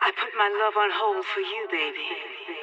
I put my love on hold for you, baby.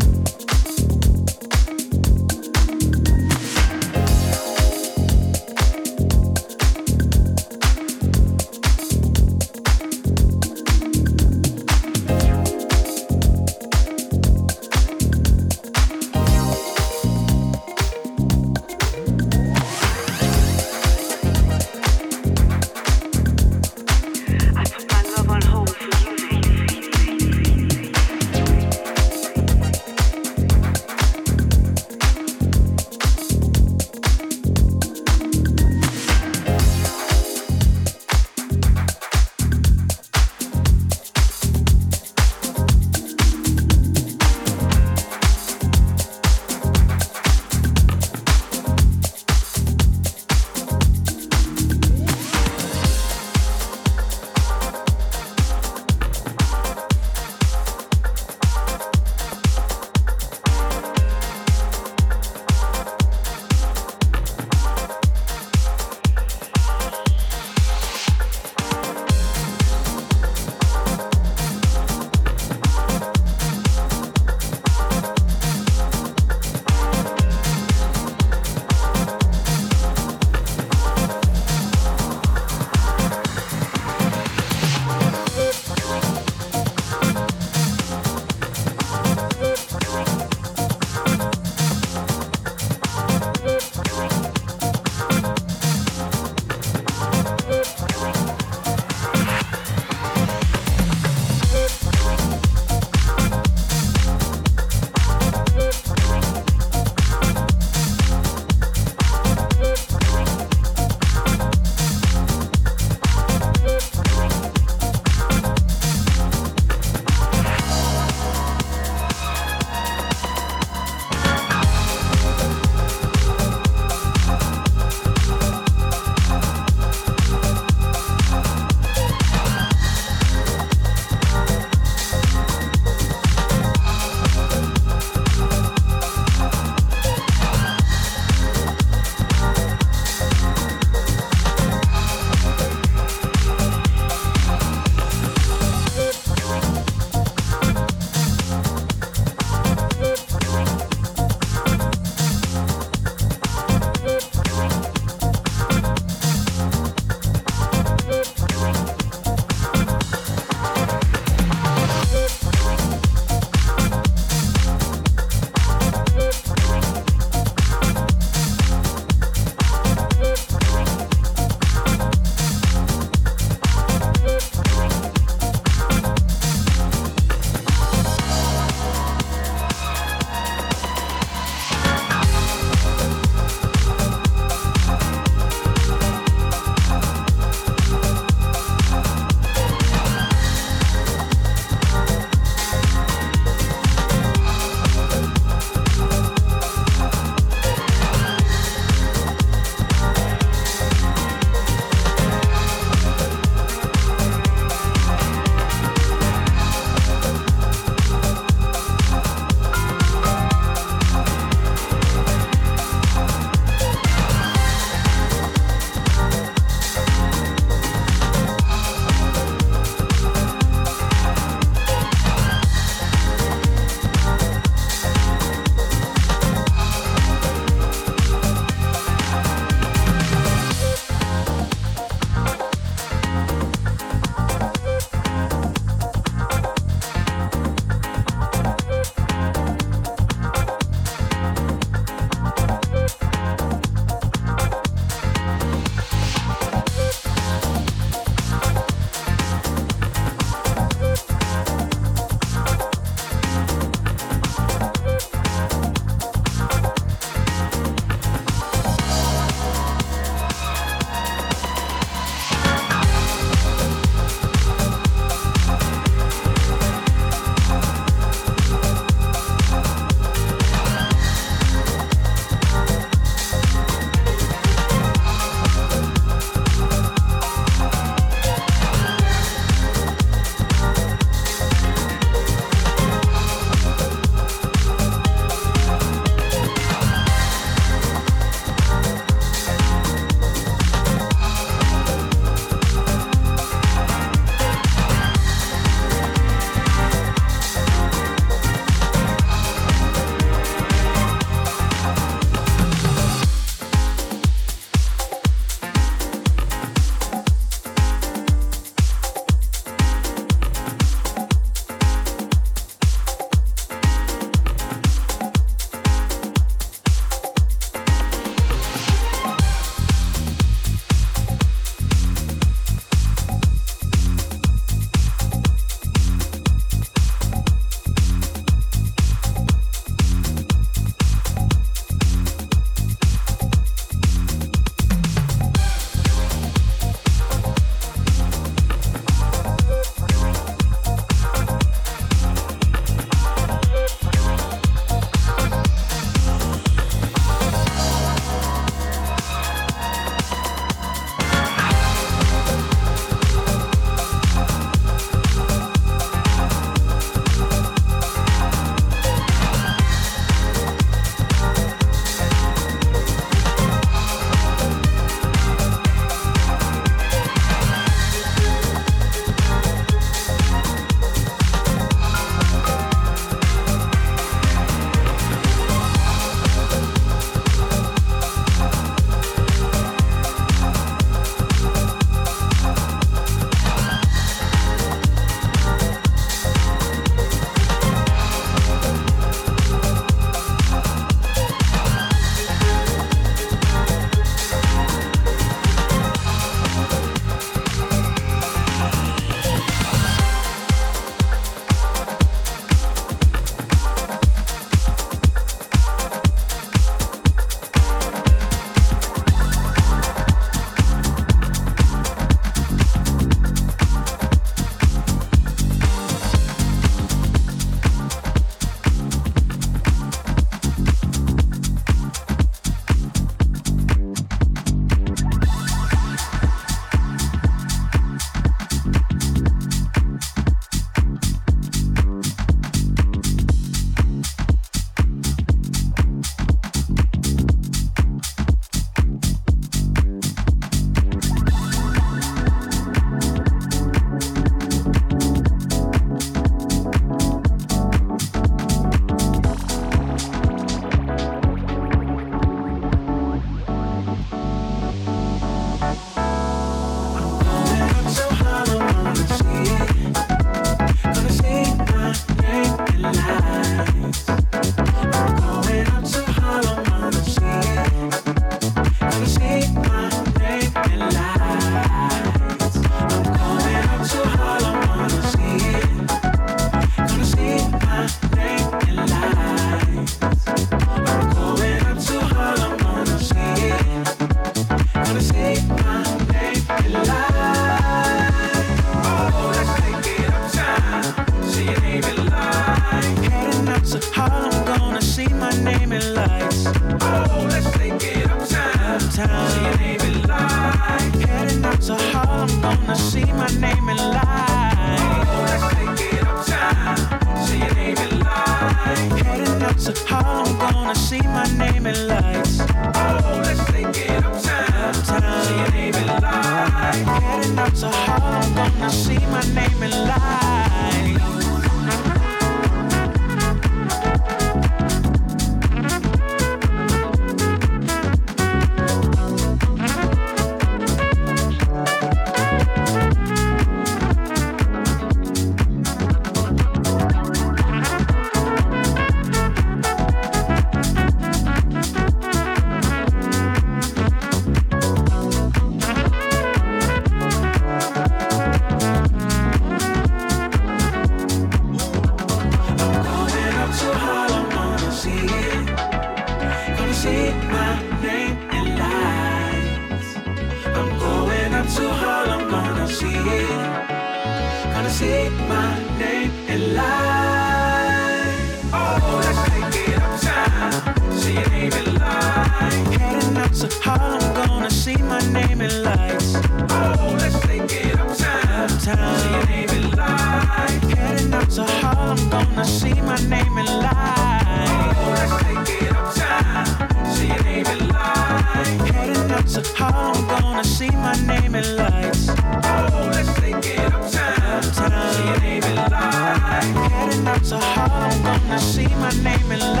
naming lights. Oh, let's take it uptown. uptown. See your name in lights. Heading up to Harlem, gonna see my name in lights. Oh, let's take it uptown. See your name in lights. Heading up to Harlem, gonna see my name in lights. Oh, let's take it uptown. uptown. See your name in lights. Heading up to Harlem, gonna see my name in lights.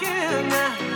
again.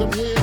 Somewhere